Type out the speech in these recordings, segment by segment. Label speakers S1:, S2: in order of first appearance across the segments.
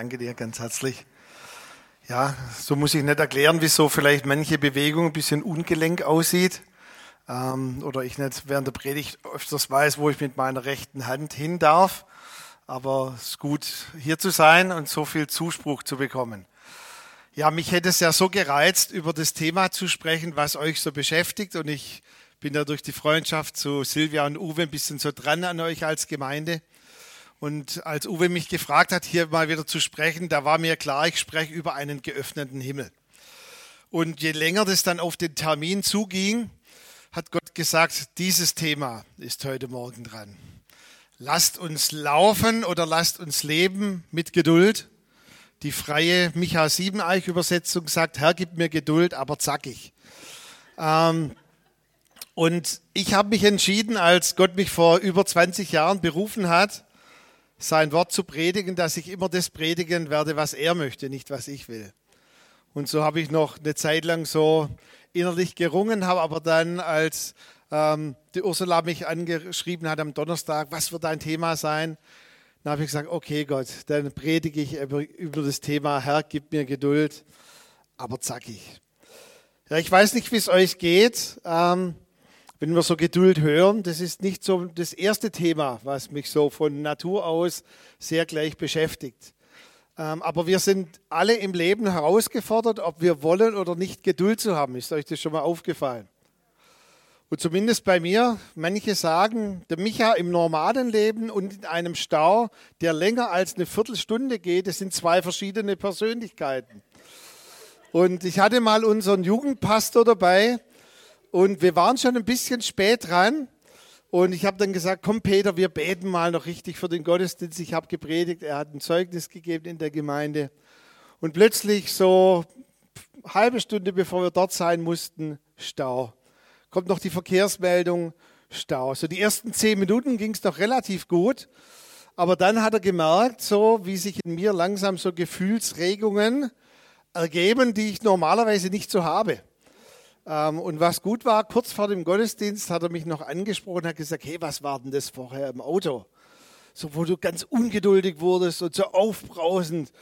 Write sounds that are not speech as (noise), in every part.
S1: Danke dir ganz herzlich. Ja, so muss ich nicht erklären, wieso vielleicht manche Bewegung ein bisschen ungelenk aussieht. Ähm, oder ich nicht während der Predigt öfters weiß, wo ich mit meiner rechten Hand hin darf. Aber es ist gut, hier zu sein und so viel Zuspruch zu bekommen. Ja, mich hätte es ja so gereizt, über das Thema zu sprechen, was euch so beschäftigt. Und ich bin ja durch die Freundschaft zu Silvia und Uwe ein bisschen so dran an euch als Gemeinde. Und als Uwe mich gefragt hat, hier mal wieder zu sprechen, da war mir klar, ich spreche über einen geöffneten Himmel. Und je länger das dann auf den Termin zuging, hat Gott gesagt, dieses Thema ist heute Morgen dran. Lasst uns laufen oder lasst uns leben mit Geduld. Die freie Micha Siebeneich Übersetzung sagt, Herr, gib mir Geduld, aber zackig. Ähm, und ich habe mich entschieden, als Gott mich vor über 20 Jahren berufen hat, sein Wort zu predigen, dass ich immer das predigen werde, was er möchte, nicht was ich will. Und so habe ich noch eine Zeit lang so innerlich gerungen, habe aber dann, als ähm, die Ursula mich angeschrieben hat am Donnerstag, was wird dein Thema sein, dann habe ich gesagt, okay Gott, dann predige ich über, das Thema, Herr, gib mir Geduld, aber zackig. Ja, ich weiß nicht, wie es euch geht. Ähm, wenn wir so Geduld hören, das ist nicht so das erste Thema, was mich so von Natur aus sehr gleich beschäftigt. Ähm, aber wir sind alle im Leben herausgefordert, ob wir wollen oder nicht Geduld zu haben. Ist euch das schon mal aufgefallen? Und zumindest bei mir, manche sagen, der Micha im normalen Leben und in einem Stau, der länger als eine Viertelstunde geht, das sind zwei verschiedene Persönlichkeiten. Und ich hatte mal unseren Jugendpastor dabei, und wir waren schon ein bisschen spät dran. Und ich habe dann gesagt, komm Peter, wir beten mal noch richtig für den Gottesdienst. Ich habe gepredigt, er hat ein Zeugnis gegeben in der Gemeinde. Und plötzlich so halbe Stunde bevor wir dort sein mussten, Stau. Kommt noch die Verkehrsmeldung, Stau. So die ersten zehn Minuten ging es doch relativ gut. Aber dann hat er gemerkt, so wie sich in mir langsam so Gefühlsregungen ergeben, die ich normalerweise nicht so habe. Ähm, und was gut war, kurz vor dem Gottesdienst hat er mich noch angesprochen, hat gesagt, hey, was war denn das vorher im Auto? So, wo du ganz ungeduldig wurdest und so aufbrausend.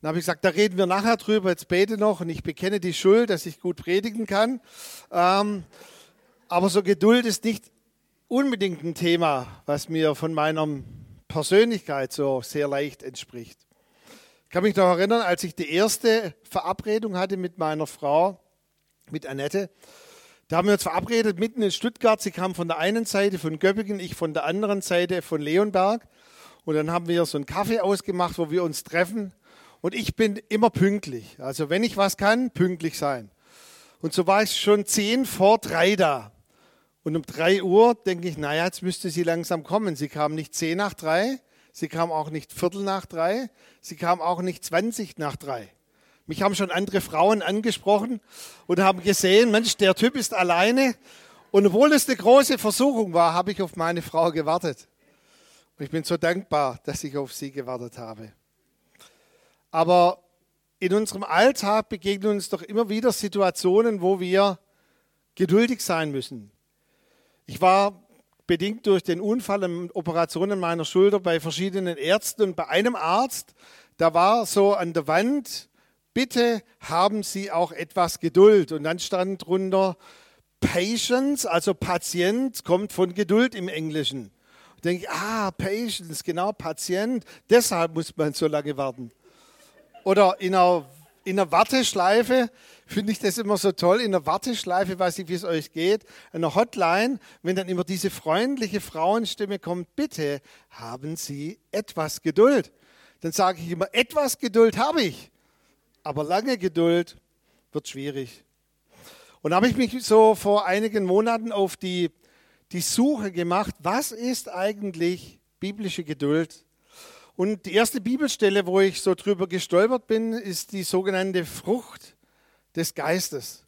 S1: Dann habe ich gesagt, da reden wir nachher drüber, jetzt bete noch und ich bekenne die Schuld, dass ich gut predigen kann. Ähm, aber so Geduld ist nicht unbedingt ein Thema, was mir von meiner Persönlichkeit so sehr leicht entspricht. Ich kann mich noch erinnern, als ich die erste Verabredung hatte mit meiner Frau, mit Annette. Da haben wir uns verabredet mitten in Stuttgart. Sie kam von der einen Seite von Göppingen, ich von der anderen Seite von Leonberg. Und dann haben wir so einen Kaffee ausgemacht, wo wir uns treffen. Und ich bin immer pünktlich. Also wenn ich was kann, pünktlich sein. Und so war ich schon zehn vor drei da. Und um drei Uhr denke ich, naja, jetzt müsste sie langsam kommen. Sie kam nicht zehn nach drei, sie kam auch nicht viertel nach drei, sie kam auch nicht zwanzig nach drei. Mich haben schon andere Frauen angesprochen und haben gesehen, Mensch, der Typ ist alleine. Und obwohl es eine große Versuchung war, habe ich auf meine Frau gewartet. Und ich bin so dankbar, dass ich auf sie gewartet habe. Aber in unserem Alltag begegnen uns doch immer wieder Situationen, wo wir geduldig sein müssen. Ich war bedingt durch den Unfall und Operationen meiner Schulter bei verschiedenen Ärzten und bei einem Arzt, da war so an der Wand bitte haben Sie auch etwas Geduld. Und dann stand drunter, Patience, also Patient, kommt von Geduld im Englischen. Und denke ich, ah, Patience, genau, Patient, deshalb muss man so lange warten. Oder in einer, in einer Warteschleife, finde ich das immer so toll, in einer Warteschleife, weiß ich, wie es euch geht, in einer Hotline, wenn dann immer diese freundliche Frauenstimme kommt, bitte haben Sie etwas Geduld. Dann sage ich immer, etwas Geduld habe ich. Aber lange Geduld wird schwierig. Und da habe ich mich so vor einigen Monaten auf die, die Suche gemacht, was ist eigentlich biblische Geduld? Und die erste Bibelstelle, wo ich so drüber gestolpert bin, ist die sogenannte Frucht des Geistes.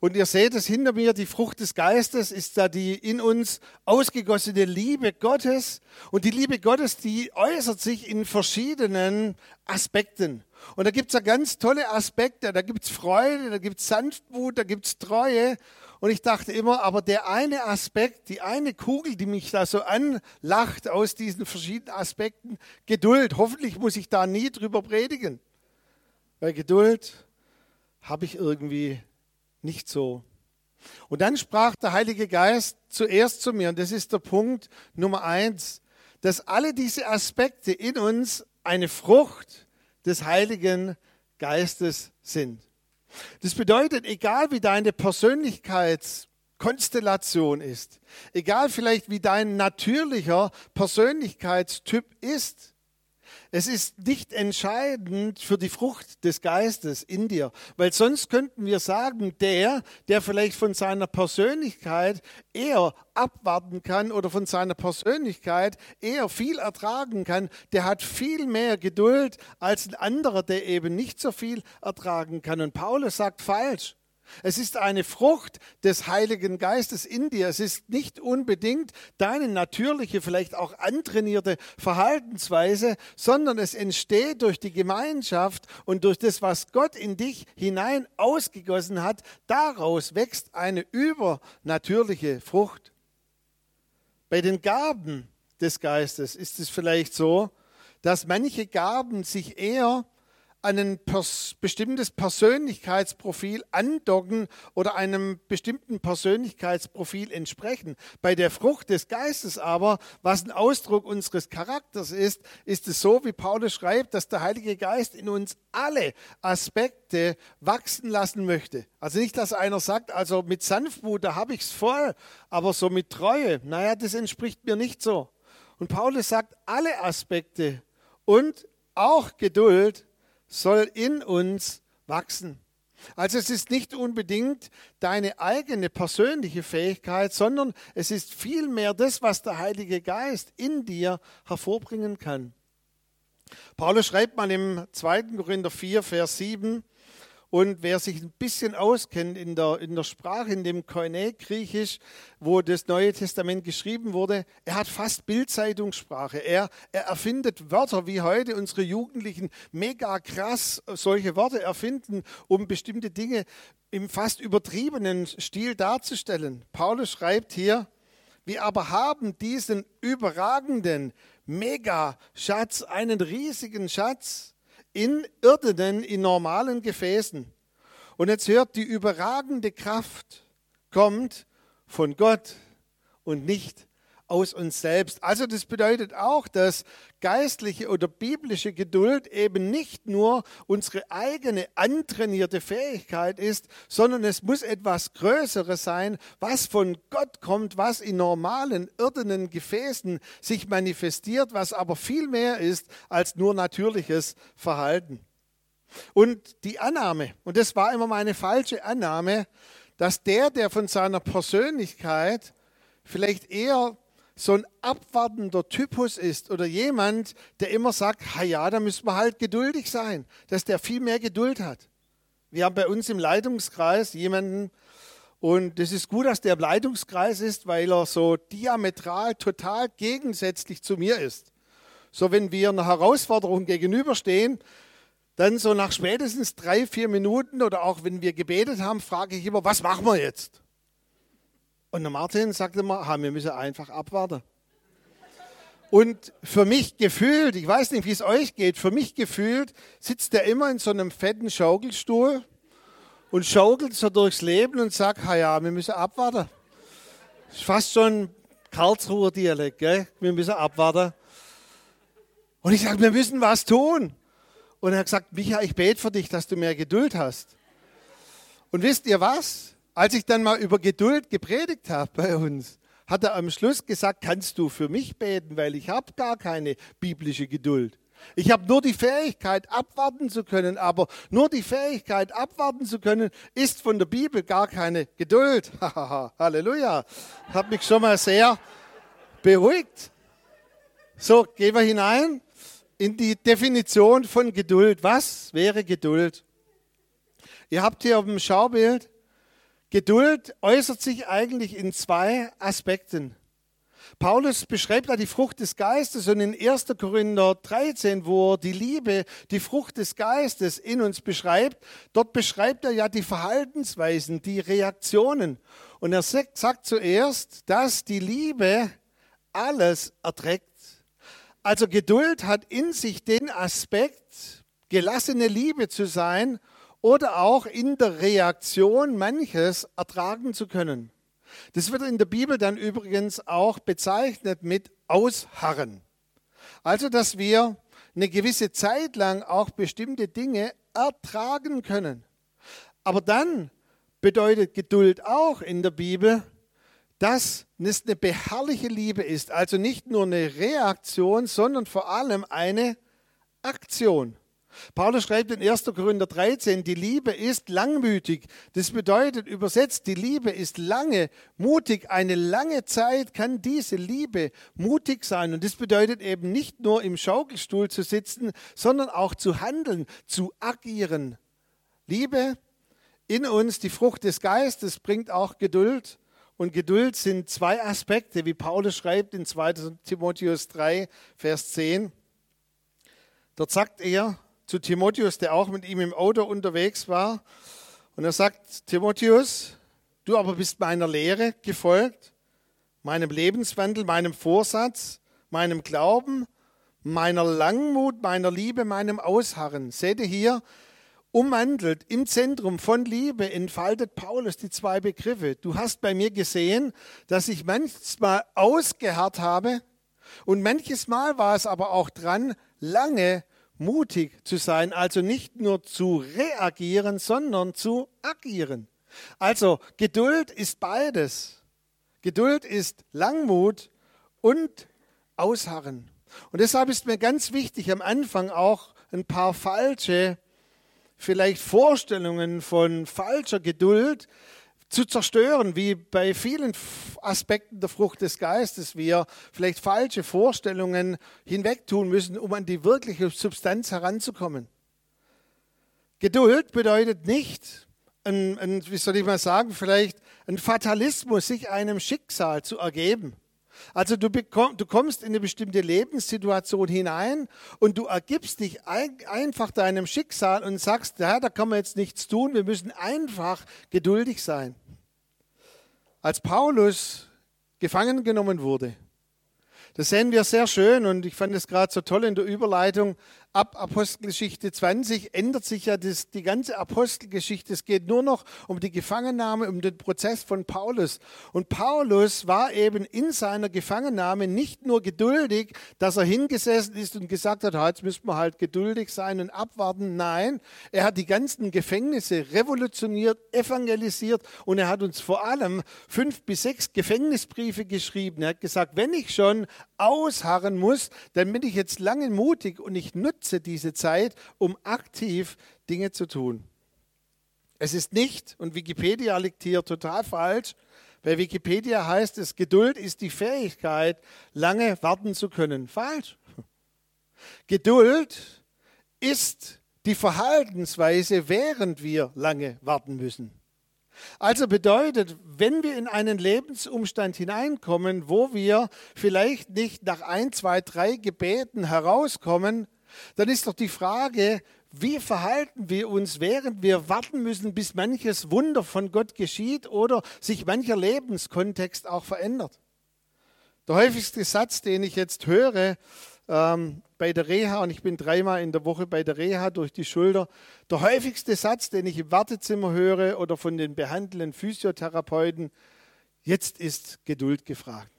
S1: Und ihr seht es hinter mir, die Frucht des Geistes ist da die in uns ausgegossene Liebe Gottes. Und die Liebe Gottes, die äußert sich in verschiedenen Aspekten. Und da gibt es ja ganz tolle Aspekte. Da gibt es Freude, da gibt es Sanftmut, da gibt es Treue. Und ich dachte immer, aber der eine Aspekt, die eine Kugel, die mich da so anlacht aus diesen verschiedenen Aspekten, Geduld. Hoffentlich muss ich da nie drüber predigen. Weil Geduld habe ich irgendwie nicht so. Und dann sprach der Heilige Geist zuerst zu mir, und das ist der Punkt Nummer eins, dass alle diese Aspekte in uns eine Frucht des Heiligen Geistes sind. Das bedeutet, egal wie deine Persönlichkeitskonstellation ist, egal vielleicht wie dein natürlicher Persönlichkeitstyp ist, es ist nicht entscheidend für die Frucht des Geistes in dir, weil sonst könnten wir sagen, der, der vielleicht von seiner Persönlichkeit eher abwarten kann oder von seiner Persönlichkeit eher viel ertragen kann, der hat viel mehr Geduld als ein anderer, der eben nicht so viel ertragen kann. Und Paulus sagt falsch. Es ist eine Frucht des Heiligen Geistes in dir. Es ist nicht unbedingt deine natürliche, vielleicht auch antrainierte Verhaltensweise, sondern es entsteht durch die Gemeinschaft und durch das, was Gott in dich hinein ausgegossen hat. Daraus wächst eine übernatürliche Frucht. Bei den Gaben des Geistes ist es vielleicht so, dass manche Gaben sich eher an ein pers bestimmtes Persönlichkeitsprofil andocken oder einem bestimmten Persönlichkeitsprofil entsprechen. Bei der Frucht des Geistes aber, was ein Ausdruck unseres Charakters ist, ist es so, wie Paulus schreibt, dass der Heilige Geist in uns alle Aspekte wachsen lassen möchte. Also nicht, dass einer sagt, also mit Sanftmut, da habe ich es voll, aber so mit Treue, naja, das entspricht mir nicht so. Und Paulus sagt, alle Aspekte und auch Geduld soll in uns wachsen. Also es ist nicht unbedingt deine eigene persönliche Fähigkeit, sondern es ist vielmehr das, was der Heilige Geist in dir hervorbringen kann. Paulus schreibt mal im 2. Korinther 4, Vers 7, und wer sich ein bisschen auskennt in der, in der Sprache, in dem Koine-Griechisch, wo das Neue Testament geschrieben wurde, er hat fast Bildzeitungssprache. Er, er erfindet Wörter, wie heute unsere Jugendlichen mega krass solche Worte erfinden, um bestimmte Dinge im fast übertriebenen Stil darzustellen. Paulus schreibt hier, wir aber haben diesen überragenden Mega-Schatz, einen riesigen Schatz, in irdenen, in normalen Gefäßen. Und jetzt hört, die überragende Kraft kommt von Gott und nicht aus uns selbst. Also das bedeutet auch, dass geistliche oder biblische Geduld eben nicht nur unsere eigene antrainierte Fähigkeit ist, sondern es muss etwas Größeres sein, was von Gott kommt, was in normalen irdenen Gefäßen sich manifestiert, was aber viel mehr ist als nur natürliches Verhalten. Und die Annahme, und das war immer meine falsche Annahme, dass der, der von seiner Persönlichkeit vielleicht eher so ein abwartender Typus ist oder jemand, der immer sagt, ja, da müssen wir halt geduldig sein, dass der viel mehr Geduld hat. Wir haben bei uns im Leitungskreis jemanden, und es ist gut, dass der im Leitungskreis ist, weil er so diametral total gegensätzlich zu mir ist. So, wenn wir einer Herausforderung gegenüberstehen, dann so nach spätestens drei, vier Minuten oder auch wenn wir gebetet haben, frage ich immer, was machen wir jetzt? Und der Martin sagte immer, wir müssen einfach abwarten. Und für mich gefühlt, ich weiß nicht, wie es euch geht, für mich gefühlt sitzt er immer in so einem fetten Schaukelstuhl und schaukelt so durchs Leben und sagt, ja, wir müssen abwarten. Das ist fast schon Karlsruher Dialekt, gell? wir müssen abwarten. Und ich sage, wir müssen was tun. Und er hat gesagt, Micha, ich bete für dich, dass du mehr Geduld hast. Und wisst ihr was? Als ich dann mal über Geduld gepredigt habe bei uns, hat er am Schluss gesagt, kannst du für mich beten, weil ich habe gar keine biblische Geduld. Ich habe nur die Fähigkeit, abwarten zu können, aber nur die Fähigkeit, abwarten zu können, ist von der Bibel gar keine Geduld. (laughs) Halleluja. Hat mich schon mal sehr beruhigt. So, gehen wir hinein in die Definition von Geduld. Was wäre Geduld? Ihr habt hier auf dem Schaubild Geduld äußert sich eigentlich in zwei Aspekten. Paulus beschreibt da die Frucht des Geistes und in 1. Korinther 13, wo er die Liebe, die Frucht des Geistes in uns beschreibt, dort beschreibt er ja die Verhaltensweisen, die Reaktionen. Und er sagt zuerst, dass die Liebe alles erträgt. Also Geduld hat in sich den Aspekt, gelassene Liebe zu sein oder auch in der Reaktion manches ertragen zu können. Das wird in der Bibel dann übrigens auch bezeichnet mit Ausharren. Also, dass wir eine gewisse Zeit lang auch bestimmte Dinge ertragen können. Aber dann bedeutet Geduld auch in der Bibel, dass es eine beharrliche Liebe ist. Also nicht nur eine Reaktion, sondern vor allem eine Aktion. Paulus schreibt in 1. Korinther 13, die Liebe ist langmütig. Das bedeutet übersetzt, die Liebe ist lange, mutig. Eine lange Zeit kann diese Liebe mutig sein. Und das bedeutet eben nicht nur im Schaukelstuhl zu sitzen, sondern auch zu handeln, zu agieren. Liebe in uns, die Frucht des Geistes, bringt auch Geduld. Und Geduld sind zwei Aspekte, wie Paulus schreibt in 2 Timotheus 3, Vers 10. Dort sagt er, zu Timotheus, der auch mit ihm im Auto unterwegs war. Und er sagt, Timotheus, du aber bist meiner Lehre gefolgt, meinem Lebenswandel, meinem Vorsatz, meinem Glauben, meiner Langmut, meiner Liebe, meinem Ausharren. Seht ihr hier, ummantelt im Zentrum von Liebe entfaltet Paulus die zwei Begriffe. Du hast bei mir gesehen, dass ich manchmal ausgeharrt habe und manches Mal war es aber auch dran, lange mutig zu sein, also nicht nur zu reagieren, sondern zu agieren. Also Geduld ist beides. Geduld ist Langmut und Ausharren. Und deshalb ist mir ganz wichtig, am Anfang auch ein paar falsche, vielleicht Vorstellungen von falscher Geduld zu zerstören, wie bei vielen Aspekten der Frucht des Geistes wir vielleicht falsche Vorstellungen hinwegtun müssen, um an die wirkliche Substanz heranzukommen. Geduld bedeutet nicht, ein, ein, wie soll ich mal sagen, vielleicht ein Fatalismus, sich einem Schicksal zu ergeben. Also du, bekomm, du kommst in eine bestimmte Lebenssituation hinein und du ergibst dich ein, einfach deinem Schicksal und sagst, ja, da kann man jetzt nichts tun, wir müssen einfach geduldig sein. Als Paulus gefangen genommen wurde, das sehen wir sehr schön und ich fand es gerade so toll in der Überleitung ab Apostelgeschichte 20 ändert sich ja das, die ganze Apostelgeschichte. Es geht nur noch um die Gefangennahme, um den Prozess von Paulus. Und Paulus war eben in seiner Gefangennahme nicht nur geduldig, dass er hingesessen ist und gesagt hat, jetzt müssen wir halt geduldig sein und abwarten. Nein, er hat die ganzen Gefängnisse revolutioniert, evangelisiert und er hat uns vor allem fünf bis sechs Gefängnisbriefe geschrieben. Er hat gesagt, wenn ich schon ausharren muss, dann bin ich jetzt lange mutig und ich nutze nutze diese Zeit, um aktiv Dinge zu tun. Es ist nicht, und Wikipedia liegt hier total falsch, bei Wikipedia heißt es, Geduld ist die Fähigkeit, lange warten zu können. Falsch. Geduld ist die Verhaltensweise, während wir lange warten müssen. Also bedeutet, wenn wir in einen Lebensumstand hineinkommen, wo wir vielleicht nicht nach ein, zwei, drei Gebeten herauskommen, dann ist doch die Frage, wie verhalten wir uns, während wir warten müssen, bis manches Wunder von Gott geschieht oder sich mancher Lebenskontext auch verändert. Der häufigste Satz, den ich jetzt höre ähm, bei der Reha, und ich bin dreimal in der Woche bei der Reha durch die Schulter, der häufigste Satz, den ich im Wartezimmer höre oder von den behandelnden Physiotherapeuten, jetzt ist Geduld gefragt.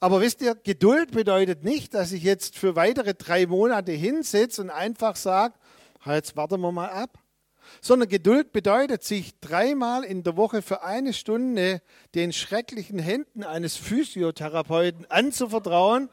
S1: Aber wisst ihr, Geduld bedeutet nicht, dass ich jetzt für weitere drei Monate hinsitze und einfach sage, jetzt warten wir mal ab. Sondern Geduld bedeutet, sich dreimal in der Woche für eine Stunde den schrecklichen Händen eines Physiotherapeuten anzuvertrauen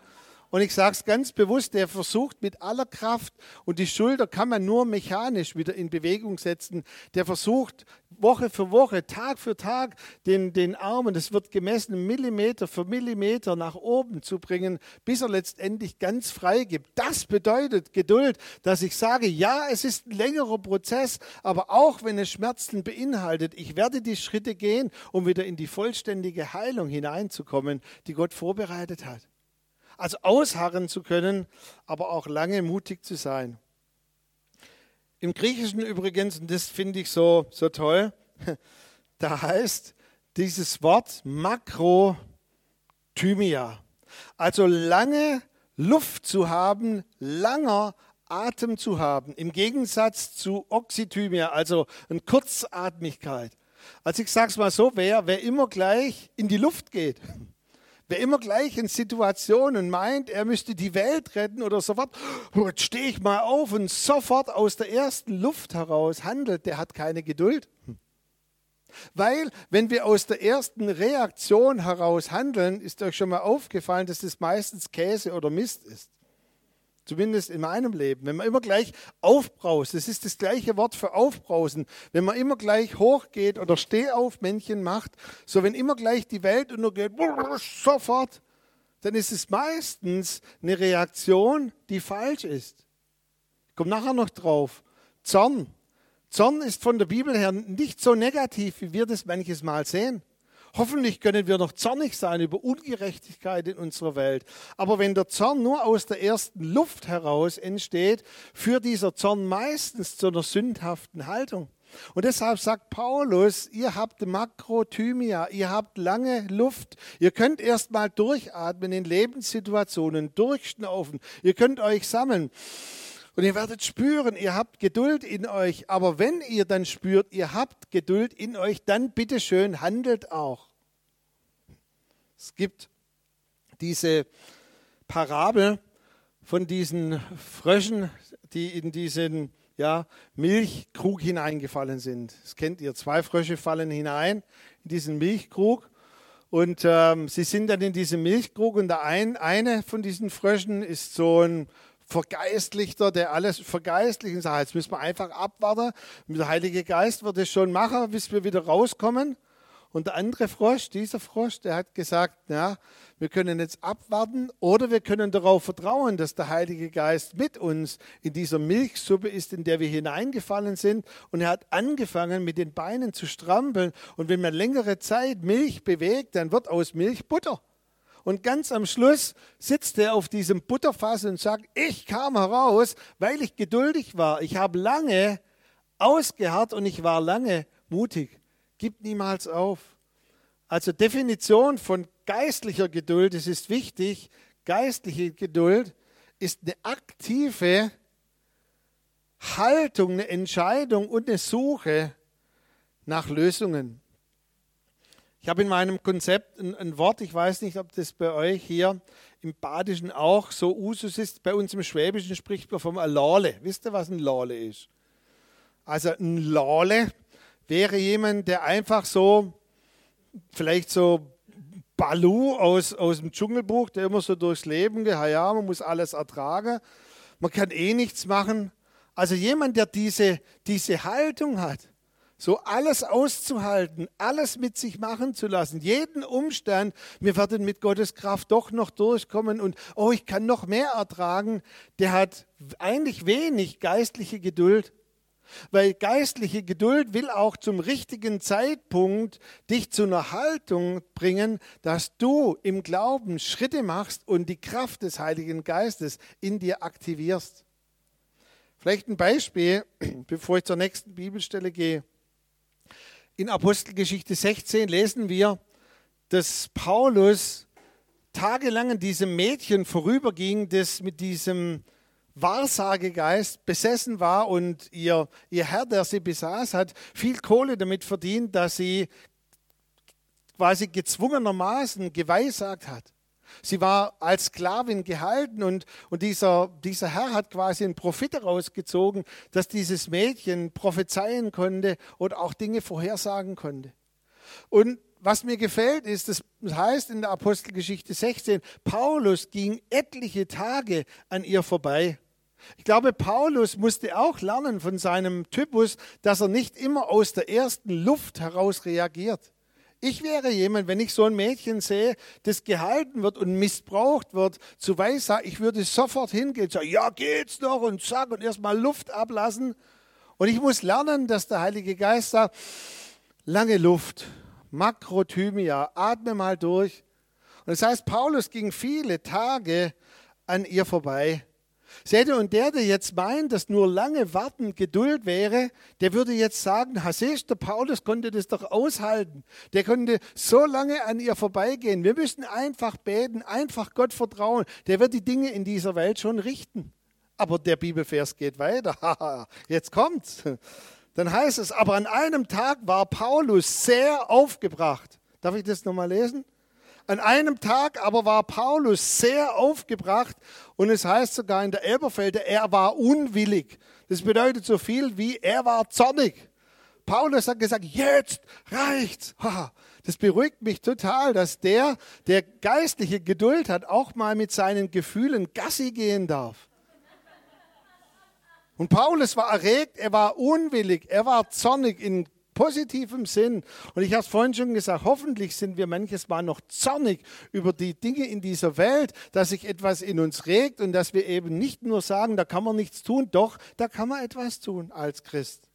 S1: und ich sage es ganz bewusst, der versucht mit aller Kraft, und die Schulter kann man nur mechanisch wieder in Bewegung setzen, der versucht Woche für Woche, Tag für Tag den, den Arm, und es wird gemessen, Millimeter für Millimeter nach oben zu bringen, bis er letztendlich ganz frei gibt. Das bedeutet Geduld, dass ich sage, ja, es ist ein längerer Prozess, aber auch wenn es Schmerzen beinhaltet, ich werde die Schritte gehen, um wieder in die vollständige Heilung hineinzukommen, die Gott vorbereitet hat. Also ausharren zu können, aber auch lange mutig zu sein. Im Griechischen übrigens, und das finde ich so, so toll, (laughs) da heißt dieses Wort Makrothymia. Also lange Luft zu haben, langer Atem zu haben, im Gegensatz zu Oxythymia, also eine Kurzatmigkeit. Also ich sage es mal so, wer, wer immer gleich in die Luft geht, wer immer gleich in Situationen meint, er müsste die Welt retten oder sofort, jetzt stehe ich mal auf und sofort aus der ersten Luft heraus handelt, der hat keine Geduld. Weil, wenn wir aus der ersten Reaktion heraus handeln, ist euch schon mal aufgefallen, dass es meistens Käse oder Mist ist. Zumindest in meinem Leben. Wenn man immer gleich aufbraust, das ist das gleiche Wort für aufbrausen. Wenn man immer gleich hochgeht oder Stehaufmännchen macht, so wenn immer gleich die Welt untergeht, sofort, dann ist es meistens eine Reaktion, die falsch ist. Ich komme nachher noch drauf. Zorn. Zorn ist von der Bibel her nicht so negativ, wie wir das manches Mal sehen. Hoffentlich können wir noch zornig sein über Ungerechtigkeit in unserer Welt. Aber wenn der Zorn nur aus der ersten Luft heraus entsteht, führt dieser Zorn meistens zu einer sündhaften Haltung. Und deshalb sagt Paulus, ihr habt Makrothymia, ihr habt lange Luft, ihr könnt erst mal durchatmen in Lebenssituationen, durchschnaufen, ihr könnt euch sammeln. Und ihr werdet spüren, ihr habt Geduld in euch. Aber wenn ihr dann spürt, ihr habt Geduld in euch, dann bitteschön handelt auch. Es gibt diese Parabel von diesen Fröschen, die in diesen ja, Milchkrug hineingefallen sind. Das kennt ihr. Zwei Frösche fallen hinein in diesen Milchkrug. Und ähm, sie sind dann in diesem Milchkrug und der ein, eine von diesen Fröschen ist so ein Vergeistlichter, der alles vergeistlichen sagt. Jetzt müssen wir einfach abwarten. Der Heilige Geist wird es schon machen, bis wir wieder rauskommen. Und der andere Frosch, dieser Frosch, der hat gesagt, ja, wir können jetzt abwarten oder wir können darauf vertrauen, dass der Heilige Geist mit uns in dieser Milchsuppe ist, in der wir hineingefallen sind. Und er hat angefangen, mit den Beinen zu strampeln. Und wenn man längere Zeit Milch bewegt, dann wird aus Milch Butter. Und ganz am Schluss sitzt er auf diesem Butterfass und sagt, ich kam heraus, weil ich geduldig war. Ich habe lange ausgeharrt und ich war lange mutig. Gib niemals auf. Also Definition von geistlicher Geduld, es ist wichtig, geistliche Geduld ist eine aktive Haltung, eine Entscheidung und eine Suche nach Lösungen. Ich habe in meinem Konzept ein, ein, Wort, ich weiß nicht, ob das bei euch hier im Badischen auch so Usus ist. Bei uns im Schwäbischen spricht man vom Lale. Wisst ihr, was ein Lale ist? Also ein Lale wäre jemand, der einfach so, vielleicht so Balu aus, aus dem Dschungelbuch, der immer so durchs Leben geht, ja, man muss alles ertragen, man kann eh nichts machen. Also jemand, der diese, diese Haltung hat, so alles auszuhalten, alles mit sich machen zu lassen, jeden Umstand, wir werden mit Gottes Kraft doch noch durchkommen und oh, ich kann noch mehr ertragen, der hat eigentlich wenig geistliche Geduld. Weil geistliche Geduld will auch zum richtigen Zeitpunkt dich zu einer Haltung bringen, dass du im Glauben Schritte machst und die Kraft des Heiligen Geistes in dir aktivierst. Vielleicht ein Beispiel, (clears throat) bevor ich zur nächsten Bibelstelle gehe. In Apostelgeschichte 16 lesen wir, dass Paulus tagelang an diesem Mädchen vorüberging, das mit diesem Wahrsagegeist besessen war und ihr, ihr Herr, der sie besaß, hat viel Kohle damit verdient, dass sie quasi gezwungenermaßen geweissagt hat. Sie war als Sklavin gehalten und, und dieser, dieser Herr hat quasi einen Profit herausgezogen, dass dieses Mädchen prophezeien konnte und auch Dinge vorhersagen konnte. Und was mir gefällt, ist, das heißt in der Apostelgeschichte 16, Paulus ging etliche Tage an ihr vorbei. Ich glaube, Paulus musste auch lernen von seinem Typus, dass er nicht immer aus der ersten Luft heraus reagiert. Ich wäre jemand, wenn ich so ein Mädchen sehe, das gehalten wird und missbraucht wird, zu Weissagen, ich würde sofort hingehen sagen, ja, geht's noch und zack und erstmal Luft ablassen. Und ich muss lernen, dass der Heilige Geist sagt, lange Luft, Makrothymia, atme mal durch. Und das heißt, Paulus ging viele Tage an ihr vorbei. Seht ihr, und der, der jetzt meint, dass nur lange Warten Geduld wäre, der würde jetzt sagen, siehst der Paulus konnte das doch aushalten. Der konnte so lange an ihr vorbeigehen. Wir müssen einfach beten, einfach Gott vertrauen. Der wird die Dinge in dieser Welt schon richten. Aber der Bibelvers geht weiter. (laughs) Jetzt kommt's. Dann heißt es, aber an einem Tag war Paulus sehr aufgebracht. Darf ich das nochmal lesen? An einem Tag aber war Paulus sehr aufgebracht und es heißt sogar in der Elberfelder, er war unwillig. Das bedeutet so viel wie er war zornig. Paulus hat gesagt, jetzt reicht's. (laughs) Das beruhigt mich total, dass der, der geistliche Geduld hat, auch mal mit seinen Gefühlen Gassi gehen darf. Und Paulus war erregt, er war unwillig, er war zornig in positivem Sinn. Und ich habe es vorhin schon gesagt, hoffentlich sind wir manches Mal noch zornig über die Dinge in dieser Welt, dass sich etwas in uns regt und dass wir eben nicht nur sagen, da kann man nichts tun, doch, da kann man etwas tun als Christ.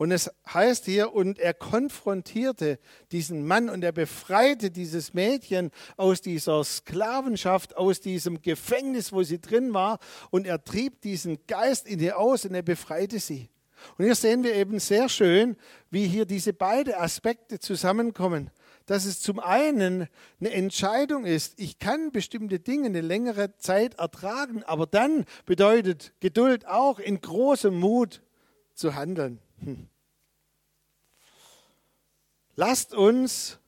S1: Und es heißt hier, und er konfrontierte diesen Mann und er befreite dieses Mädchen aus dieser Sklavenschaft, aus diesem Gefängnis, wo sie drin war, und er trieb diesen Geist in ihr aus und er befreite sie. Und hier sehen wir eben sehr schön, wie hier diese beiden Aspekte zusammenkommen. Dass es zum einen eine Entscheidung ist, ich kann bestimmte Dinge eine längere Zeit ertragen, aber dann bedeutet Geduld auch in großem Mut zu handeln. Hm. Lasst uns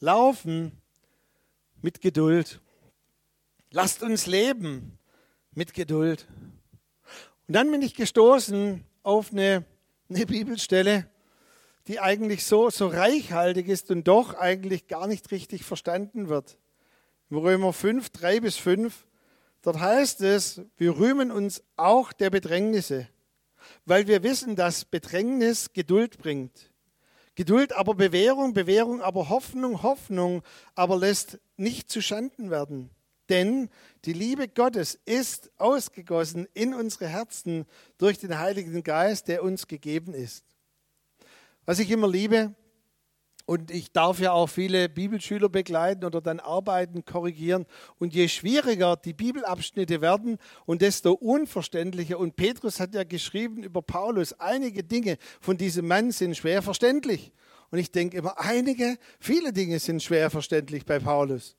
S1: laufen mit Geduld. Lasst uns leben mit Geduld. Und dann bin ich gestoßen auf eine, eine Bibelstelle, die eigentlich so, so reichhaltig ist und doch eigentlich gar nicht richtig verstanden wird. Im Römer 5, 3 bis 5, dort heißt es, wir rühmen uns auch der Bedrängnisse, weil wir wissen, dass Bedrängnis Geduld bringt. Geduld aber Bewährung, Bewährung aber Hoffnung, Hoffnung aber lässt nicht zu Schanden werden. Denn die Liebe Gottes ist ausgegossen in unsere Herzen durch den Heiligen Geist, der uns gegeben ist. Was ich immer liebe, und ich darf ja auch viele Bibelschüler begleiten oder dann arbeiten, korrigieren. Und je schwieriger die Bibelabschnitte werden und desto unverständlicher. Und Petrus hat ja geschrieben über Paulus, einige Dinge von diesem Mann sind schwer verständlich. Und ich denke immer, einige, viele Dinge sind schwer verständlich bei Paulus.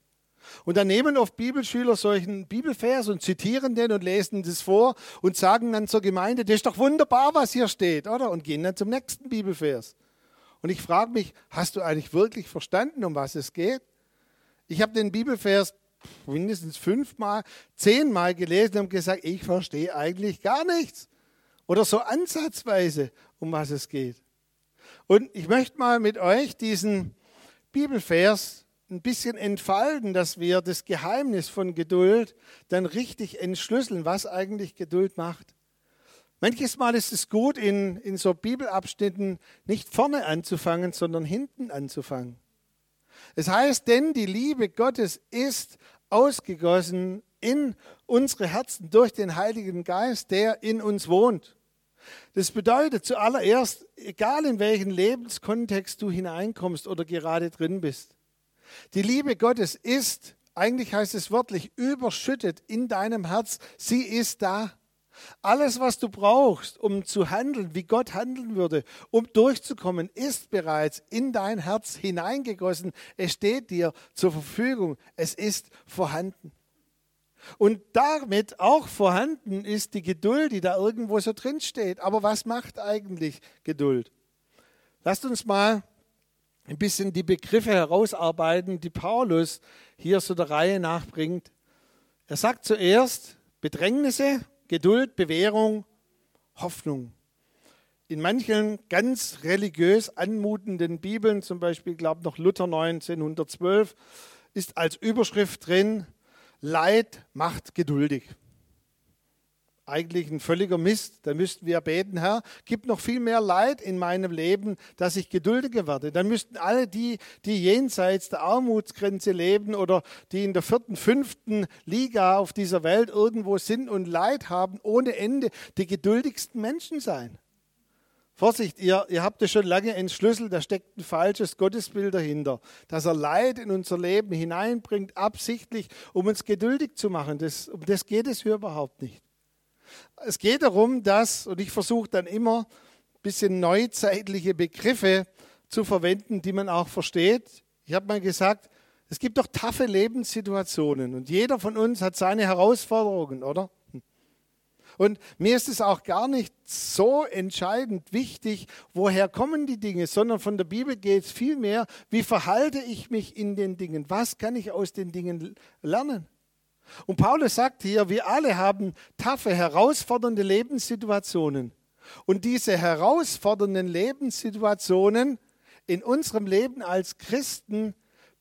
S1: Und dann nehmen oft Bibelschüler solchen Bibelvers und zitieren den und lesen das vor und sagen dann zur Gemeinde, das ist doch wunderbar, was hier steht, oder? Und gehen dann zum nächsten Bibelvers. Und ich frage mich, hast du eigentlich wirklich verstanden, um was es geht? Ich habe den Bibelvers mindestens fünfmal, zehnmal gelesen und gesagt, ich verstehe eigentlich gar nichts. Oder so ansatzweise, um was es geht. Und ich möchte mal mit euch diesen Bibelvers ein bisschen entfalten, dass wir das Geheimnis von Geduld dann richtig entschlüsseln, was eigentlich Geduld macht. Manches Mal ist es gut, in, in so Bibelabschnitten nicht vorne anzufangen, sondern hinten anzufangen. Es heißt, denn die Liebe Gottes ist ausgegossen in unsere Herzen durch den Heiligen Geist, der in uns wohnt. Das bedeutet zuallererst, egal in welchen Lebenskontext du hineinkommst oder gerade drin bist, die Liebe Gottes ist, eigentlich heißt es wörtlich, überschüttet in deinem Herz. Sie ist da. Alles, was du brauchst, um zu handeln, wie Gott handeln würde, um durchzukommen, ist bereits in dein Herz hineingegossen. Es steht dir zur Verfügung. Es ist vorhanden. Und damit auch vorhanden ist die Geduld, die da irgendwo so drin steht. Aber was macht eigentlich Geduld? Lasst uns mal ein bisschen die Begriffe herausarbeiten, die Paulus hier so der Reihe nachbringt. Er sagt zuerst Bedrängnisse, Geduld, Bewährung, Hoffnung. In manchen ganz religiös anmutenden Bibeln, zum Beispiel, glaube noch Luther 1912, ist als Überschrift drin, Leid macht geduldig eigentlich ein völliger Mist. Da müssten wir beten, Herr, gib noch viel mehr Leid in meinem Leben, dass ich geduldiger werde. Dann müssten alle die, die jenseits der Armutsgrenze leben oder die in der vierten, fünften Liga auf dieser Welt irgendwo sind und Leid haben, ohne Ende, die geduldigsten Menschen sein. Vorsicht, ihr, ihr habt es schon lange entschlüsselt, da steckt ein falsches Gottesbild dahinter, dass er Leid in unser Leben hineinbringt, absichtlich, um uns geduldig zu machen. Das, um das geht es hier überhaupt nicht. Es geht darum, dass, und ich versuche dann immer ein bisschen neuzeitliche Begriffe zu verwenden, die man auch versteht. Ich habe mal gesagt, es gibt doch taffe Lebenssituationen und jeder von uns hat seine Herausforderungen, oder? Und mir ist es auch gar nicht so entscheidend wichtig, woher kommen die Dinge, sondern von der Bibel geht es vielmehr, wie verhalte ich mich in den Dingen? Was kann ich aus den Dingen lernen? Und Paulus sagt hier, wir alle haben taffe, herausfordernde Lebenssituationen. Und diese herausfordernden Lebenssituationen in unserem Leben als Christen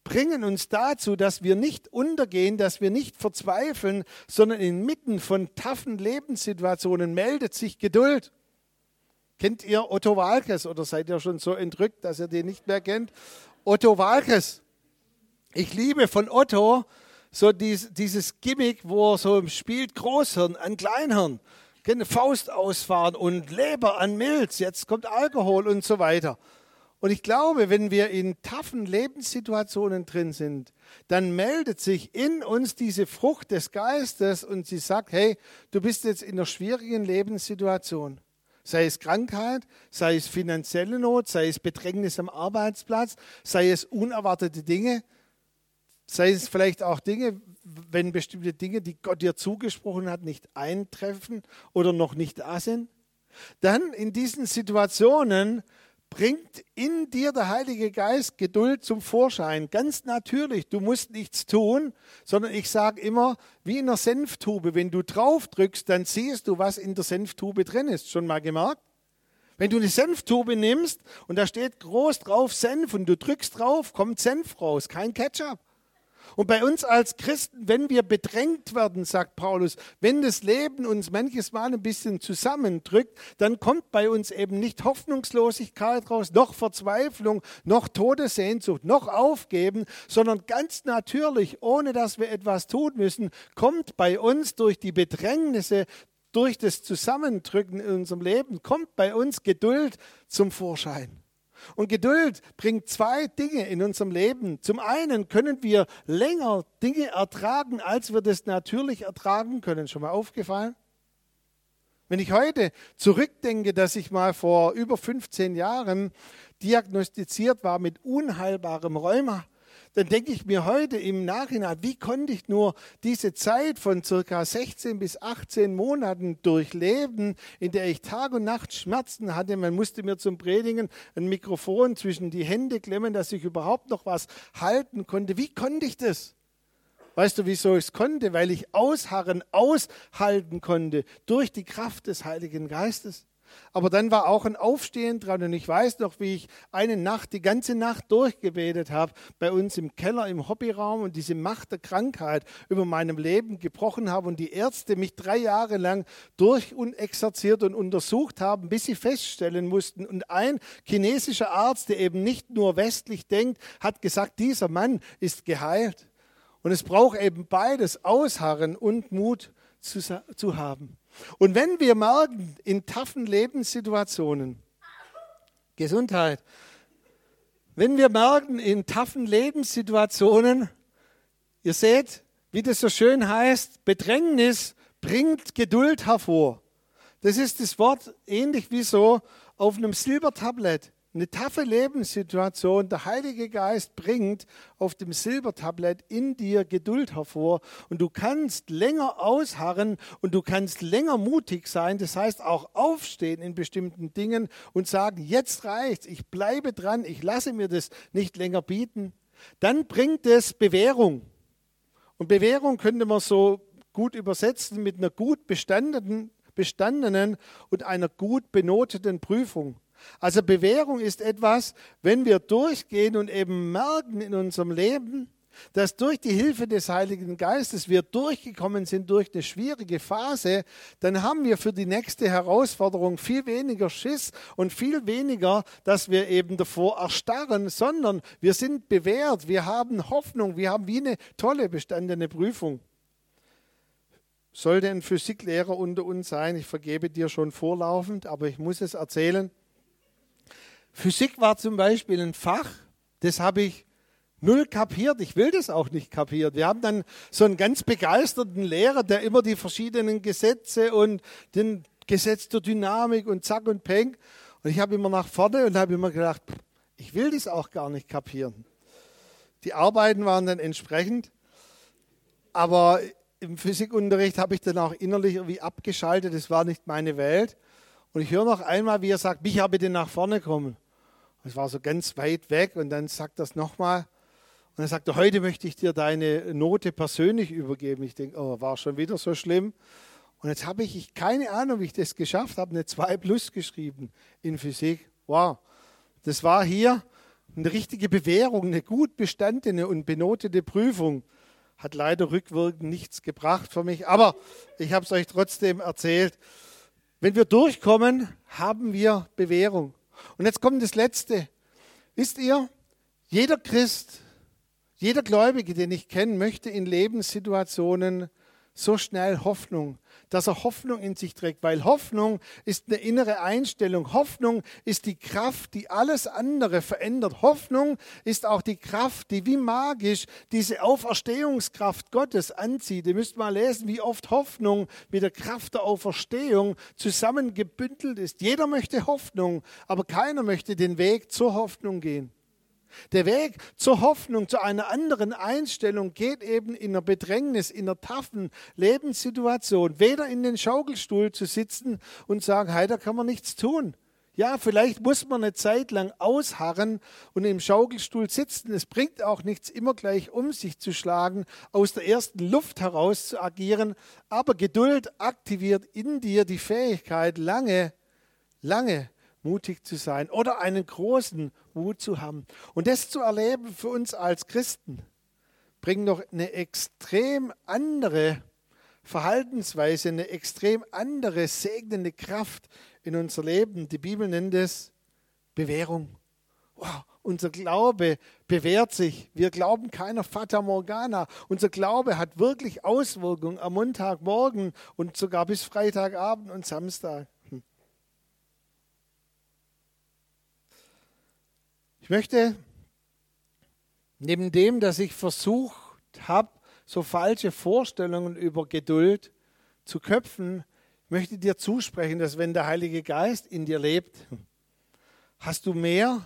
S1: bringen uns dazu, dass wir nicht untergehen, dass wir nicht verzweifeln, sondern inmitten von taffen Lebenssituationen meldet sich Geduld. Kennt ihr Otto Walkes oder seid ihr schon so entrückt, dass ihr den nicht mehr kennt? Otto Walkes. Ich liebe von Otto so dies, dieses Gimmick, wo er so spielt Großhirn an Kleinhirn. Faust ausfahren und Leber an Milz, jetzt kommt Alkohol und so weiter. Und ich glaube, wenn wir in taffen Lebenssituationen drin sind, dann meldet sich in uns diese Frucht des Geistes und sie sagt, hey, du bist jetzt in einer schwierigen Lebenssituation. Sei es Krankheit, sei es finanzielle Not, sei es Bedrängnis am Arbeitsplatz, sei es unerwartete Dinge, sei es vielleicht auch Dinge, wenn bestimmte Dinge, die Gott dir zugesprochen hat, nicht eintreffen oder noch nicht da sind. Dann in diesen Situationen bringt in dir der Heilige Geist Geduld zum Vorschein. Ganz natürlich, du musst nichts tun, sondern ich sage immer, wie in einer Senftube, wenn du drauf drückst, dann siehst du, was in der Senftube drin ist. Schon mal gemerkt? Wenn du eine Senftube nimmst und da steht groß drauf Senf und du drückst drauf, kommt Senf raus, kein Ketchup. Und bei uns als Christen, wenn wir bedrängt werden, sagt Paulus, wenn das Leben uns manches Mal ein bisschen zusammendrückt, dann kommt bei uns eben nicht Hoffnungslosigkeit raus, noch Verzweiflung, noch Todessehnsucht, noch Aufgeben, sondern ganz natürlich, ohne dass wir etwas tun müssen, kommt bei uns durch die Bedrängnisse, durch das Zusammendrücken in unserem Leben, kommt bei uns Geduld zum Vorschein. Und Geduld bringt zwei Dinge in unserem Leben. Zum einen können wir länger Dinge ertragen, als wir das natürlich ertragen können. Schon mal aufgefallen? Wenn ich heute zurückdenke, dass ich mal vor über 15 Jahren diagnostiziert war mit unheilbarem Rheuma, dann denke ich mir heute im Nachhinein, wie konnte ich nur diese Zeit von circa 16 bis 18 Monaten durchleben, in der ich Tag und Nacht Schmerzen hatte. Man musste mir zum Predigen ein Mikrofon zwischen die Hände klemmen, dass ich überhaupt noch was halten konnte. Wie konnte ich das? Weißt du, wieso ich es konnte? Weil ich ausharren, aushalten konnte durch die Kraft des Heiligen Geistes. Aber dann war auch ein Aufstehen dran und ich weiß noch, wie ich eine Nacht, die ganze Nacht durchgebetet habe, bei uns im Keller, im Hobbyraum und diese Macht der Krankheit über meinem Leben gebrochen habe und die Ärzte mich drei Jahre lang durch und exerziert und untersucht haben, bis sie feststellen mussten. Und ein chinesischer Arzt, der eben nicht nur westlich denkt, hat gesagt, dieser Mann ist geheilt. Und es braucht eben beides, Ausharren und Mut zu, zu haben. Und wenn wir merken, in taffen Lebenssituationen, Gesundheit, wenn wir merken, in taffen Lebenssituationen, ihr seht, wie das so schön heißt, Bedrängnis bringt Geduld hervor. Das ist das Wort ähnlich wie so auf einem Silbertablett eine taffe Lebenssituation, der Heilige Geist bringt auf dem Silbertablett in dir Geduld hervor und du kannst länger ausharren und du kannst länger mutig sein, das heißt auch aufstehen in bestimmten Dingen und sagen, jetzt reicht's, ich bleibe dran, ich lasse mir das nicht länger bieten. Dann bringt es Bewährung. Und Bewährung könnte man so gut übersetzen mit einer gut bestandenen, bestandenen und einer gut benoteten Prüfung. Also Bewährung ist etwas, wenn wir durchgehen und eben merken in unserem Leben, dass durch die Hilfe des Heiligen Geistes wir durchgekommen sind durch eine schwierige Phase, dann haben wir für die nächste Herausforderung viel weniger Schiss und viel weniger, dass wir eben davor erstarren, sondern wir sind bewährt, wir haben Hoffnung, wir haben wie eine tolle bestandene Prüfung. Sollte ein Physiklehrer unter uns sein, ich vergebe dir schon vorlaufend, aber ich muss es erzählen. Physik war zum Beispiel ein Fach, das habe ich null kapiert. Ich will das auch nicht kapiert. Wir haben dann so einen ganz begeisterten Lehrer, der immer die verschiedenen Gesetze und den Gesetz der Dynamik und zack und peng. Und ich habe immer nach vorne und habe immer gedacht, ich will das auch gar nicht kapieren. Die Arbeiten waren dann entsprechend, aber im Physikunterricht habe ich dann auch innerlich irgendwie abgeschaltet. Das war nicht meine Welt. Und ich höre noch einmal, wie er sagt, Micha, bitte nach vorne kommen. Es war so ganz weit weg und dann sagt er es nochmal. Und dann sagt er, heute möchte ich dir deine Note persönlich übergeben. Ich denke, oh, war schon wieder so schlimm. Und jetzt habe ich, ich keine Ahnung, wie ich das geschafft habe, eine 2 plus geschrieben in Physik. Wow. Das war hier eine richtige Bewährung, eine gut bestandene und benotete Prüfung. Hat leider rückwirkend nichts gebracht für mich, aber ich habe es euch trotzdem erzählt. Wenn wir durchkommen, haben wir Bewährung. Und jetzt kommt das Letzte. Wisst ihr, jeder Christ, jeder Gläubige, den ich kenne, möchte in Lebenssituationen so schnell Hoffnung, dass er Hoffnung in sich trägt, weil Hoffnung ist eine innere Einstellung. Hoffnung ist die Kraft, die alles andere verändert. Hoffnung ist auch die Kraft, die wie magisch diese Auferstehungskraft Gottes anzieht. Ihr müsst mal lesen, wie oft Hoffnung mit der Kraft der Auferstehung zusammengebündelt ist. Jeder möchte Hoffnung, aber keiner möchte den Weg zur Hoffnung gehen. Der Weg zur Hoffnung, zu einer anderen Einstellung geht eben in einer Bedrängnis, in einer taffen Lebenssituation. Weder in den Schaukelstuhl zu sitzen und sagen, hey, da kann man nichts tun. Ja, vielleicht muss man eine Zeit lang ausharren und im Schaukelstuhl sitzen. Es bringt auch nichts, immer gleich um sich zu schlagen, aus der ersten Luft heraus zu agieren. Aber Geduld aktiviert in dir die Fähigkeit, lange, lange mutig zu sein oder einen großen Mut zu haben. Und das zu erleben für uns als Christen bringt noch eine extrem andere Verhaltensweise, eine extrem andere segnende Kraft in unser Leben. Die Bibel nennt es Bewährung. Wow, unser Glaube bewährt sich. Wir glauben keiner Fata Morgana. Unser Glaube hat wirklich Auswirkungen am Montagmorgen und sogar bis Freitagabend und Samstag. Ich möchte neben dem, dass ich versucht habe, so falsche Vorstellungen über Geduld zu köpfen, möchte dir zusprechen, dass wenn der Heilige Geist in dir lebt, hast du mehr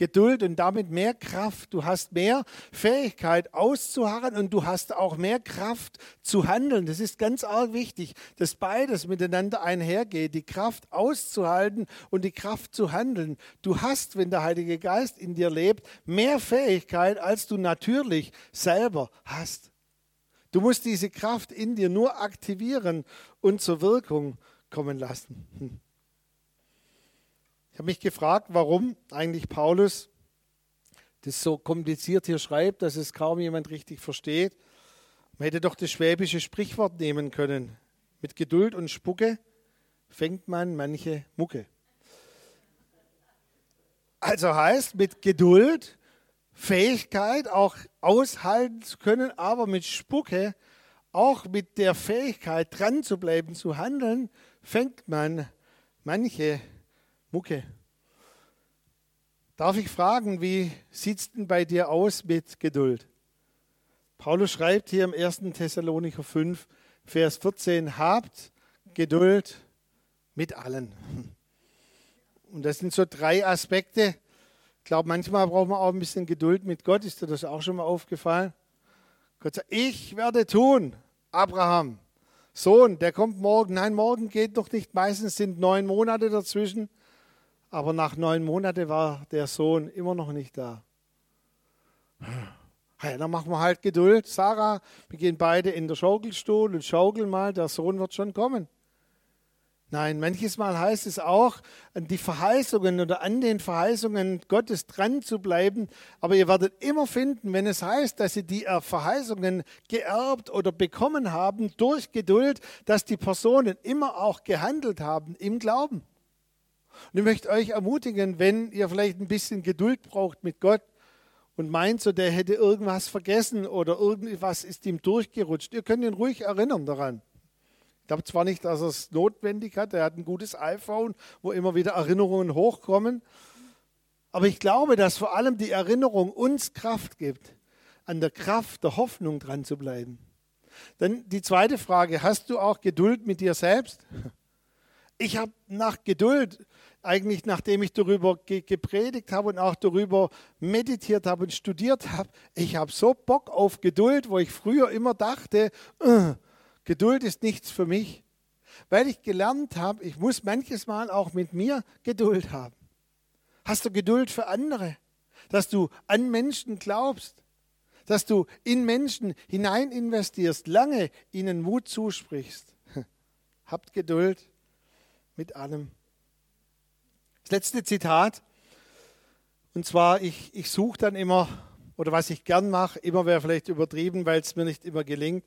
S1: Geduld und damit mehr Kraft. Du hast mehr Fähigkeit auszuharren und du hast auch mehr Kraft zu handeln. Das ist ganz arg wichtig, dass beides miteinander einhergeht, die Kraft auszuhalten und die Kraft zu handeln. Du hast, wenn der Heilige Geist in dir lebt, mehr Fähigkeit, als du natürlich selber hast. Du musst diese Kraft in dir nur aktivieren und zur Wirkung kommen lassen. Habe mich gefragt, warum eigentlich Paulus das so kompliziert hier schreibt, dass es kaum jemand richtig versteht. Man hätte doch das schwäbische Sprichwort nehmen können. Mit Geduld und Spucke fängt man manche Mucke. Also heißt mit Geduld, Fähigkeit auch aushalten zu können, aber mit Spucke, auch mit der Fähigkeit dran zu bleiben, zu handeln, fängt man manche Mucke. Darf ich fragen, wie sieht es denn bei dir aus mit Geduld? Paulus schreibt hier im 1. Thessalonicher 5, Vers 14, habt Geduld mit allen. Und das sind so drei Aspekte. Ich glaube, manchmal braucht man auch ein bisschen Geduld mit Gott. Ist dir das auch schon mal aufgefallen? Gott sagt, ich werde tun, Abraham, Sohn, der kommt morgen. Nein, morgen geht noch nicht. Meistens sind neun Monate dazwischen. Aber nach neun Monaten war der Sohn immer noch nicht da. Ja, dann machen wir halt Geduld. Sarah, wir gehen beide in den Schaukelstuhl und schaukeln mal, der Sohn wird schon kommen. Nein, manches Mal heißt es auch, an die Verheißungen oder an den Verheißungen Gottes dran zu bleiben. Aber ihr werdet immer finden, wenn es heißt, dass sie die Verheißungen geerbt oder bekommen haben durch Geduld, dass die Personen immer auch gehandelt haben im Glauben. Und ich möchte euch ermutigen, wenn ihr vielleicht ein bisschen Geduld braucht mit Gott und meint, so der hätte irgendwas vergessen oder irgendwas ist ihm durchgerutscht, ihr könnt ihn ruhig erinnern daran. Ich glaube zwar nicht, dass er es notwendig hat, er hat ein gutes iPhone, wo immer wieder Erinnerungen hochkommen, aber ich glaube, dass vor allem die Erinnerung uns Kraft gibt an der Kraft der Hoffnung dran zu bleiben. Dann die zweite Frage, hast du auch Geduld mit dir selbst? Ich habe nach Geduld, eigentlich nachdem ich darüber ge gepredigt habe und auch darüber meditiert habe und studiert habe, ich habe so Bock auf Geduld, wo ich früher immer dachte, uh, Geduld ist nichts für mich, weil ich gelernt habe, ich muss manches Mal auch mit mir Geduld haben. Hast du Geduld für andere, dass du an Menschen glaubst, dass du in Menschen hinein investierst, lange ihnen Mut zusprichst. (laughs) Habt Geduld mit allem. Letzte Zitat, und zwar, ich, ich suche dann immer, oder was ich gern mache, immer wäre vielleicht übertrieben, weil es mir nicht immer gelingt,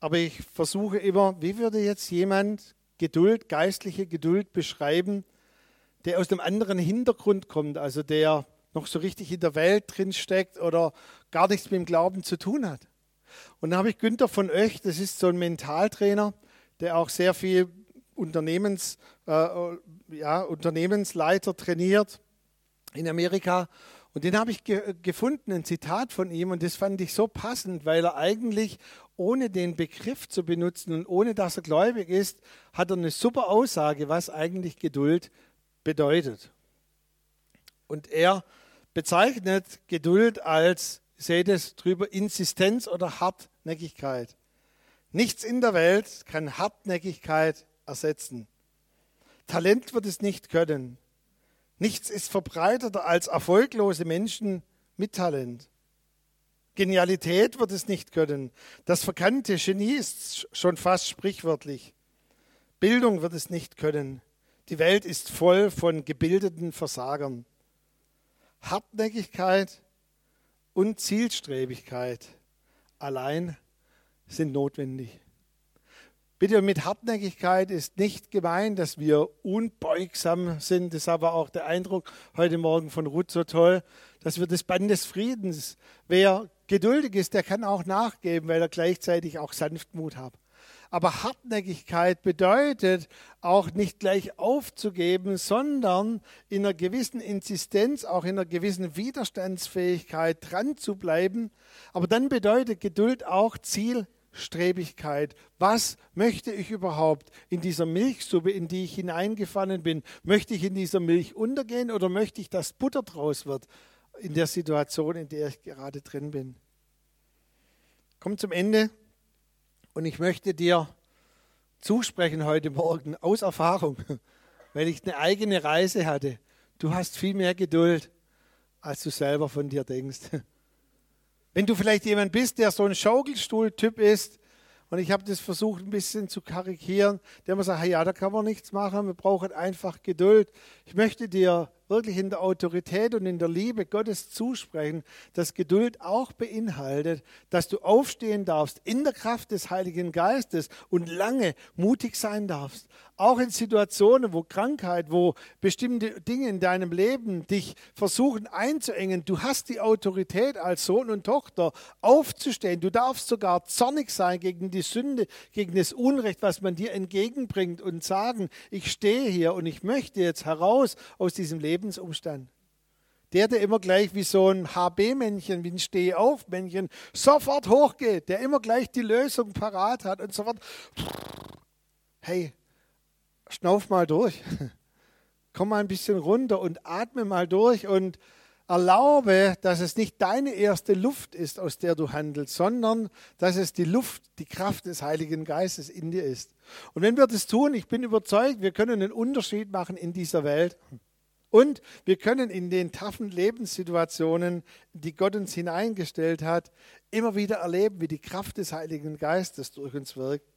S1: aber ich versuche immer, wie würde jetzt jemand Geduld, geistliche Geduld beschreiben, der aus einem anderen Hintergrund kommt, also der noch so richtig in der Welt drin steckt oder gar nichts mit dem Glauben zu tun hat. Und dann habe ich Günther von Oech, das ist so ein Mentaltrainer, der auch sehr viel Unternehmens, äh, ja, Unternehmensleiter trainiert in Amerika. Und den habe ich ge gefunden, ein Zitat von ihm, und das fand ich so passend, weil er eigentlich, ohne den Begriff zu benutzen und ohne dass er gläubig ist, hat er eine super Aussage, was eigentlich Geduld bedeutet. Und er bezeichnet Geduld als, seht es drüber, Insistenz oder Hartnäckigkeit. Nichts in der Welt kann Hartnäckigkeit ersetzen. Talent wird es nicht können. Nichts ist verbreiteter als erfolglose Menschen mit Talent. Genialität wird es nicht können. Das verkannte Genie ist schon fast sprichwörtlich. Bildung wird es nicht können. Die Welt ist voll von gebildeten Versagern. Hartnäckigkeit und Zielstrebigkeit allein sind notwendig. Bitte mit Hartnäckigkeit ist nicht gemeint, dass wir unbeugsam sind. Das ist aber auch der Eindruck heute Morgen von Ruth so toll, dass wir das Band des Friedens. Wer geduldig ist, der kann auch nachgeben, weil er gleichzeitig auch Sanftmut hat. Aber Hartnäckigkeit bedeutet auch nicht gleich aufzugeben, sondern in einer gewissen Insistenz, auch in einer gewissen Widerstandsfähigkeit dran zu bleiben. Aber dann bedeutet Geduld auch Zielstrebigkeit. Was möchte ich überhaupt in dieser Milchsuppe, in die ich hineingefallen bin? Möchte ich in dieser Milch untergehen oder möchte ich, dass Butter draus wird in der Situation, in der ich gerade drin bin? Kommt zum Ende. Und ich möchte dir zusprechen heute Morgen aus Erfahrung, (laughs) weil ich eine eigene Reise hatte. Du hast viel mehr Geduld, als du selber von dir denkst. Wenn du vielleicht jemand bist, der so ein Schaukelstuhl-Typ ist, und ich habe das versucht ein bisschen zu karikieren, der immer sagt, ja, da kann man nichts machen, wir brauchen einfach Geduld. Ich möchte dir wirklich in der Autorität und in der Liebe Gottes zusprechen, dass Geduld auch beinhaltet, dass du aufstehen darfst in der Kraft des Heiligen Geistes und lange mutig sein darfst. Auch in Situationen, wo Krankheit, wo bestimmte Dinge in deinem Leben dich versuchen einzuengen. Du hast die Autorität als Sohn und Tochter aufzustehen. Du darfst sogar zornig sein gegen die Sünde, gegen das Unrecht, was man dir entgegenbringt und sagen, ich stehe hier und ich möchte jetzt heraus aus diesem Leben Lebensumstand. Der, der immer gleich wie so ein HB-Männchen, wie ein Stehauf-Männchen, sofort hochgeht, der immer gleich die Lösung parat hat und sofort, hey, schnauf mal durch. Komm mal ein bisschen runter und atme mal durch und erlaube, dass es nicht deine erste Luft ist, aus der du handelst, sondern dass es die Luft, die Kraft des Heiligen Geistes in dir ist. Und wenn wir das tun, ich bin überzeugt, wir können einen Unterschied machen in dieser Welt. Und wir können in den taffen Lebenssituationen, die Gott uns hineingestellt hat, immer wieder erleben, wie die Kraft des Heiligen Geistes durch uns wirkt.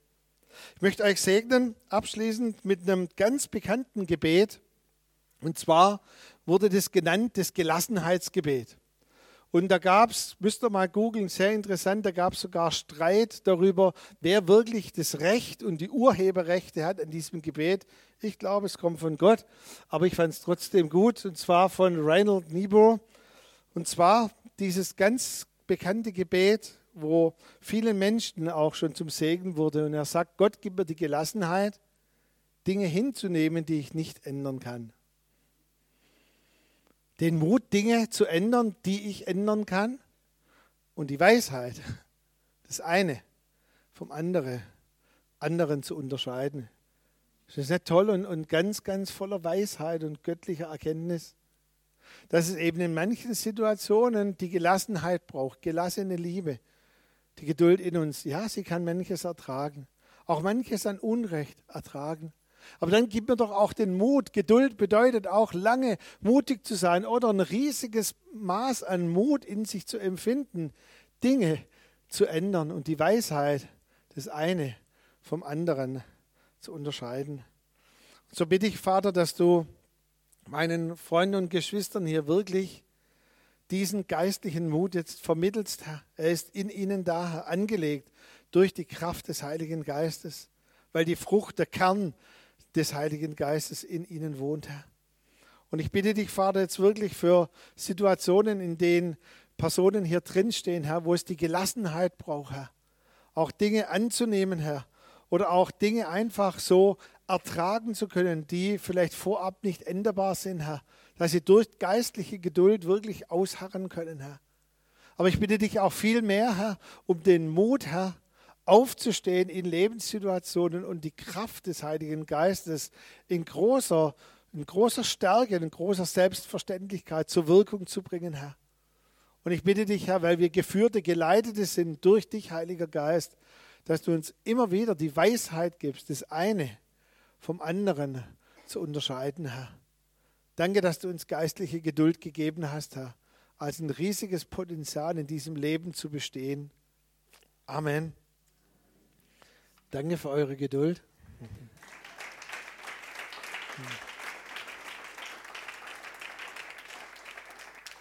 S1: Ich möchte euch segnen, abschließend mit einem ganz bekannten Gebet. Und zwar wurde das genannt, das Gelassenheitsgebet. Und da gab es, müsst ihr mal googeln, sehr interessant, da gab es sogar Streit darüber, wer wirklich das Recht und die Urheberrechte hat an diesem Gebet. Ich glaube, es kommt von Gott, aber ich fand es trotzdem gut, und zwar von Reinhold Niebuhr. Und zwar dieses ganz bekannte Gebet, wo vielen Menschen auch schon zum Segen wurde. Und er sagt, Gott gibt mir die Gelassenheit, Dinge hinzunehmen, die ich nicht ändern kann den Mut, Dinge zu ändern, die ich ändern kann. und die Weisheit, das eine vom andere, anderen zu unterscheiden. Das ist nicht toll und, und ganz, ganz voller Weisheit und göttlicher Erkenntnis, dass es eben in manchen Situationen die Gelassenheit braucht, gelassene Liebe, die Geduld in uns. Ja, sie kann manches ertragen, auch manches an Unrecht ertragen. Aber dann gib mir doch auch den Mut. Geduld bedeutet auch lange mutig zu sein oder ein riesiges Maß an Mut in sich zu empfinden, Dinge zu ändern und die Weisheit, das eine vom anderen zu unterscheiden. So bitte ich, Vater, dass du meinen Freunden und Geschwistern hier wirklich diesen geistlichen Mut jetzt vermittelst, Herr. Er ist in ihnen da, Herr, angelegt durch die Kraft des Heiligen Geistes, weil die Frucht, der Kern des Heiligen Geistes in ihnen wohnt, Herr. Und ich bitte dich, Vater, jetzt wirklich für Situationen, in denen Personen hier drinstehen, Herr, wo es die Gelassenheit braucht, Herr, auch Dinge anzunehmen, Herr, oder auch Dinge einfach so ertragen zu können, die vielleicht vorab nicht änderbar sind, Herr, dass sie durch geistliche Geduld wirklich ausharren können, Herr. Aber ich bitte dich auch viel mehr, Herr, um den Mut, Herr, aufzustehen in Lebenssituationen und die Kraft des Heiligen Geistes in großer, in großer Stärke, in großer Selbstverständlichkeit zur Wirkung zu bringen, Herr. Und ich bitte dich, Herr, weil wir geführte, geleitete sind durch dich, Heiliger Geist, dass du uns immer wieder die Weisheit gibst, das eine vom anderen zu unterscheiden, Herr. Danke, dass du uns geistliche Geduld gegeben hast, Herr, als ein riesiges Potenzial in diesem Leben zu bestehen. Amen. Danke für eure Geduld.